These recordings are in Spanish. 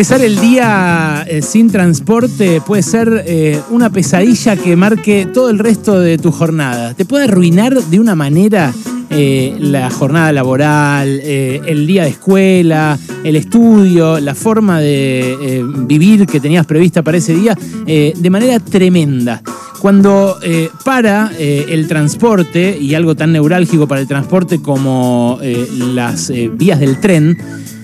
Empezar el día eh, sin transporte puede ser eh, una pesadilla que marque todo el resto de tu jornada. Te puede arruinar de una manera eh, la jornada laboral, el día de escuela, el estudio, la forma de vivir que tenías prevista para ese día, de manera tremenda. Cuando para el transporte, y algo tan neurálgico para el transporte como las vías del tren,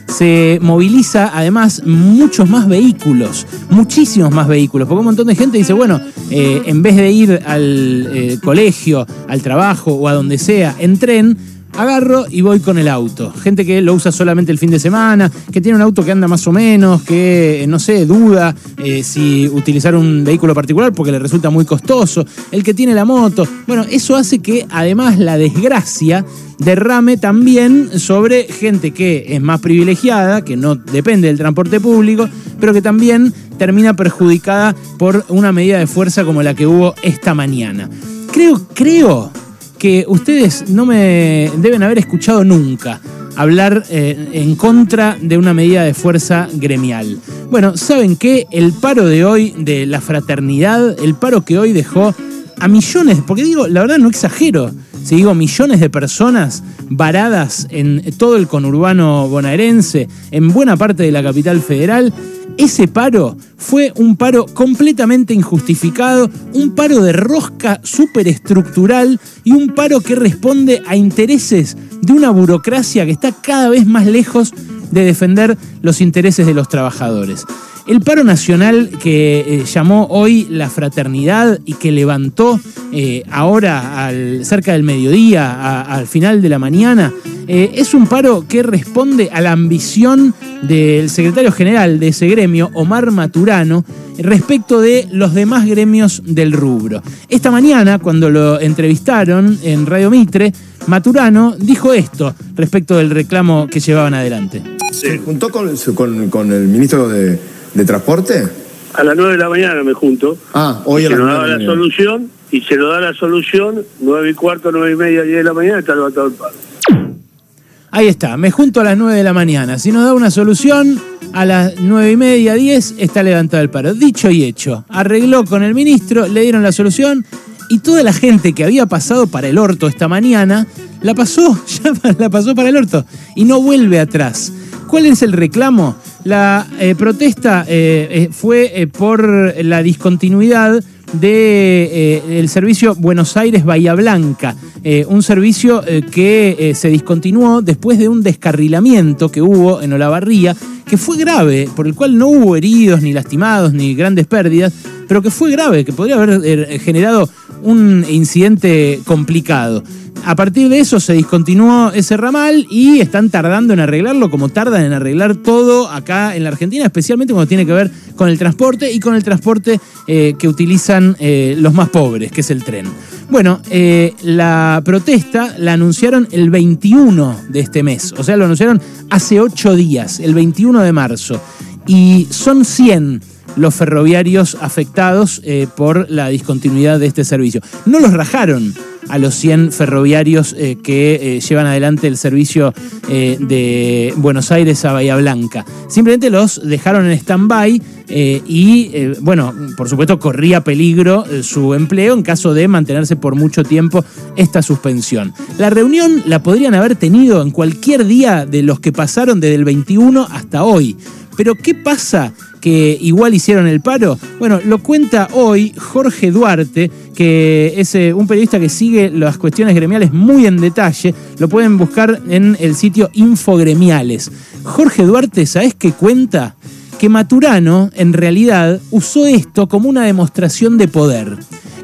se moviliza además muchos más vehículos, muchísimos más vehículos, porque un montón de gente dice, bueno, eh, en vez de ir al eh, colegio, al trabajo o a donde sea en tren, agarro y voy con el auto. Gente que lo usa solamente el fin de semana, que tiene un auto que anda más o menos, que no sé, duda eh, si utilizar un vehículo particular porque le resulta muy costoso. El que tiene la moto. Bueno, eso hace que además la desgracia derrame también sobre gente que es más privilegiada, que no depende del transporte público, pero que también termina perjudicada por una medida de fuerza como la que hubo esta mañana. Creo, creo que ustedes no me deben haber escuchado nunca hablar eh, en contra de una medida de fuerza gremial. Bueno, ¿saben qué? El paro de hoy de la fraternidad, el paro que hoy dejó a millones, porque digo, la verdad no exagero, si digo millones de personas varadas en todo el conurbano bonaerense, en buena parte de la capital federal, ese paro fue un paro completamente injustificado, un paro de rosca superestructural y un paro que responde a intereses de una burocracia que está cada vez más lejos de defender los intereses de los trabajadores. El paro nacional que eh, llamó hoy la fraternidad y que levantó eh, ahora al, cerca del mediodía, al final de la mañana, eh, es un paro que responde a la ambición del secretario general de ese gremio, Omar Maturano, respecto de los demás gremios del rubro. Esta mañana, cuando lo entrevistaron en Radio Mitre, Maturano dijo esto respecto del reclamo que llevaban adelante. ¿Se juntó con el ministro de, de transporte? A las 9 de la mañana me junto. Ah, hoy a las 9 de la, la solución y se lo da la solución, 9 y cuarto, 9 y media, 10 de la mañana, está levantado el paro. Ahí está, me junto a las 9 de la mañana. Si nos da una solución, a las 9 y media, 10, está levantado el paro. Dicho y hecho, arregló con el ministro, le dieron la solución y toda la gente que había pasado para el orto esta mañana, la pasó, ya la pasó para el orto y no vuelve atrás. ¿Cuál es el reclamo? La eh, protesta eh, eh, fue por la discontinuidad del servicio Buenos Aires Bahía Blanca, un servicio que se discontinuó después de un descarrilamiento que hubo en Olavarría, que fue grave, por el cual no hubo heridos, ni lastimados, ni grandes pérdidas, pero que fue grave, que podría haber generado un incidente complicado. A partir de eso se discontinuó ese ramal y están tardando en arreglarlo como tardan en arreglar todo acá en la Argentina, especialmente cuando tiene que ver con el transporte y con el transporte eh, que utilizan eh, los más pobres, que es el tren. Bueno, eh, la protesta la anunciaron el 21 de este mes, o sea, lo anunciaron hace ocho días, el 21 de marzo, y son 100 los ferroviarios afectados por la discontinuidad de este servicio. No los rajaron a los 100 ferroviarios eh, que eh, llevan adelante el servicio eh, de Buenos Aires a Bahía Blanca. Simplemente los dejaron en stand-by y, bueno, por supuesto corría peligro su empleo en caso de mantenerse por mucho tiempo esta suspensión. La reunión la podrían haber tenido en cualquier día de los que pasaron desde el 21 hasta hoy. Pero ¿qué pasa que igual hicieron el paro? Bueno, lo cuenta hoy Jorge Duarte, que es eh, un periodista que sigue las cuestiones gremiales muy en detalle. Lo pueden buscar en el sitio Infogremiales. Jorge Duarte, ¿sabes qué cuenta? Que Maturano, en realidad, usó esto como una demostración de poder.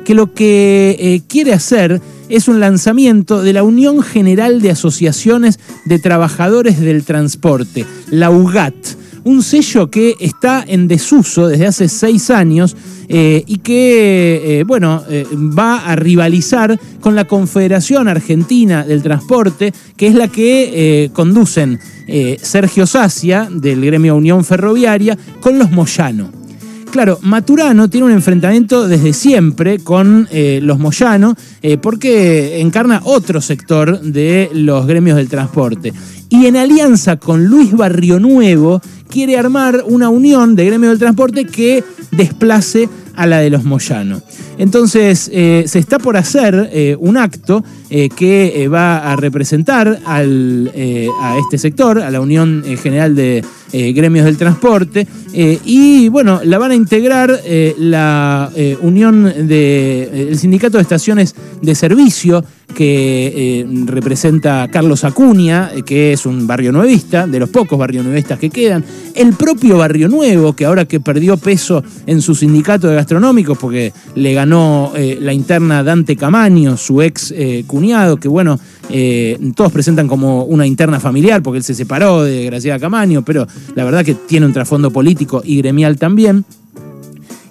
Que lo que eh, quiere hacer es un lanzamiento de la Unión General de Asociaciones de Trabajadores del Transporte, la UGAT un sello que está en desuso desde hace seis años eh, y que, eh, bueno, eh, va a rivalizar con la Confederación Argentina del Transporte, que es la que conducen Sergio Sacia, del gremio Unión Ferroviaria, con los Moyano. Claro, Maturano tiene un enfrentamiento desde siempre con los Moyano porque encarna otro sector de los gremios del transporte. Y en alianza con Luis Barrio Nuevo quiere armar una unión de gremio del transporte que desplace a la de los Moyano. Entonces, eh, se está por hacer eh, un acto eh, que va a representar al, a este sector, a la Unión General de Gremios del Transporte, y bueno, la van a integrar la Unión de, el Sindicato de Estaciones de Servicio, que representa Carlos Acuña, que es un barrio nuevista, de los pocos barrio nuevistas que quedan, el propio Barrio Nuevo, que ahora que perdió peso en su sindicato de gastronómicos, porque le ganó eh, la interna Dante Camaño, su ex eh, cuñado, que bueno, eh, todos presentan como una interna familiar, porque él se separó de Graciela Camaño, pero la verdad que tiene un trasfondo político y gremial también.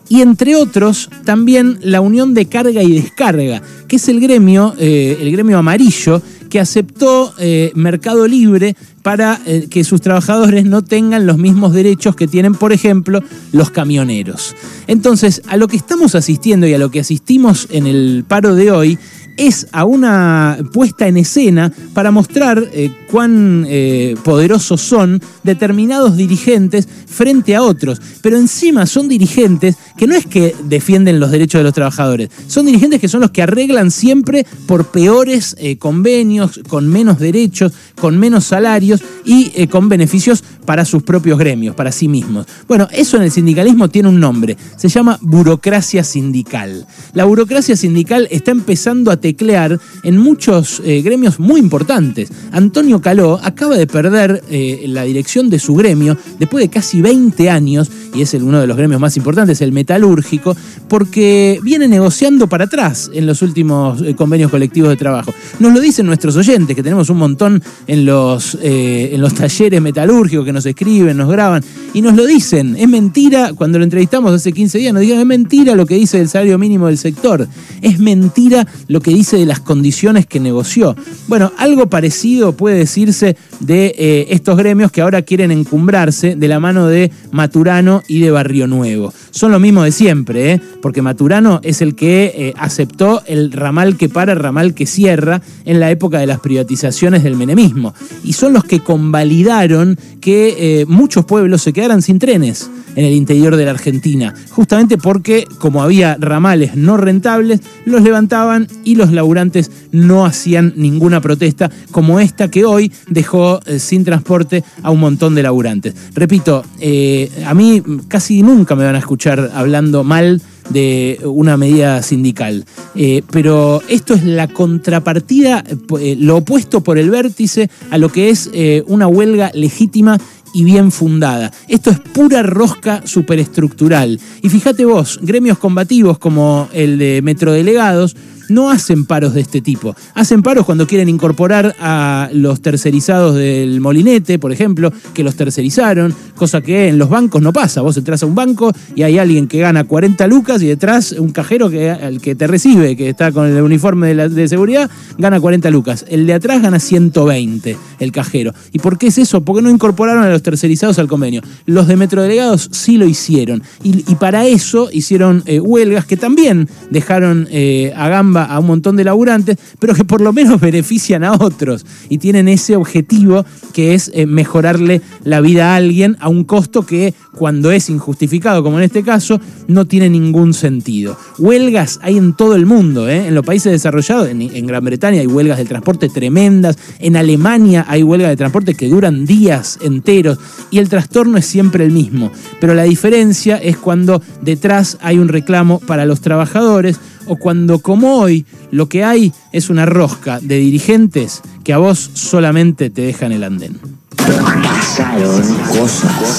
Y entre otros también la Unión de Carga y Descarga, que es el gremio, el gremio amarillo, que aceptó Mercado Libre para eh, que sus trabajadores no tengan los mismos derechos que tienen, por ejemplo, los camioneros. Entonces, a lo que estamos asistiendo y a lo que asistimos en el paro de hoy es a una puesta en escena para mostrar eh, cuán eh, poderosos son determinados dirigentes frente a otros. Pero encima son dirigentes que no es que defienden los derechos de los trabajadores, son dirigentes que son los que arreglan siempre por peores convenios, con menos derechos, con menos salarios y eh, con beneficios para sus propios gremios, para sí mismos. Bueno, eso en el sindicalismo tiene un nombre, se llama burocracia sindical. La burocracia sindical está empezando a teclear en muchos eh, gremios muy importantes. Antonio Caló acaba de perder eh, la dirección de su gremio después de casi 20 años, y es uno de los gremios más importantes, el metalúrgico, porque viene negociando para atrás en los últimos convenios colectivos de trabajo. Nos lo dicen nuestros oyentes, que tenemos un montón en los eh, en los talleres metalúrgicos que nos escriben, nos graban, y nos lo dicen. Es mentira, cuando lo entrevistamos hace 15 días, nos dijeron, es mentira lo que dice del salario mínimo del sector, es mentira lo que dice de las condiciones que negoció. Bueno, algo parecido puede decirse de eh, estos gremios que ahora quieren encumbrarse de la mano de Maturano y de Barrio Nuevo. Son lo mismo de siempre, ¿eh? porque Maturano es el que aceptó el ramal que para, ramal que cierra en la época de las privatizaciones del menemismo. Y son los que convalidaron que eh, muchos pueblos se quedaran sin trenes en el interior de la Argentina, justamente porque como había ramales no rentables, los levantaban y los laburantes no hacían ninguna protesta como esta que hoy dejó eh, sin transporte a un montón de laburantes. Repito, eh, a mí casi nunca me van a escuchar hablando mal de una medida sindical. Eh, pero esto es la contrapartida, eh, lo opuesto por el vértice a lo que es eh, una huelga legítima y bien fundada. Esto es pura rosca superestructural. Y fíjate vos, gremios combativos como el de metrodelegados no hacen paros de este tipo. Hacen paros cuando quieren incorporar a los tercerizados del molinete, por ejemplo, que los tercerizaron, cosa que en los bancos no pasa. Vos entras a un banco y hay alguien que gana 40 lucas y detrás un cajero que, el que te recibe, que está con el uniforme de, seguridad, gana 40 lucas. El de atrás gana 120, el cajero. ¿Y por qué es eso? Porque no incorporaron a los tercerizados al convenio. Los de metrodelegados sí lo hicieron. Y, para eso hicieron eh, huelgas que también dejaron eh, a gamba a un montón de laburantes, pero que por lo menos benefician a otros y tienen ese objetivo que es eh, mejorarle la vida a alguien a un costo que cuando es injustificado, como en este caso, no tiene ningún sentido. Huelgas hay en todo el mundo, ¿eh? en los países desarrollados, en, Gran Bretaña hay huelgas del transporte tremendas, en Alemania hay huelgas de transporte que duran días enteros y el trastorno es siempre el mismo, pero la diferencia es cuando detrás hay un reclamo para los trabajadores, o cuando como hoy lo que hay es una rosca de dirigentes que a vos solamente te dejan el andén.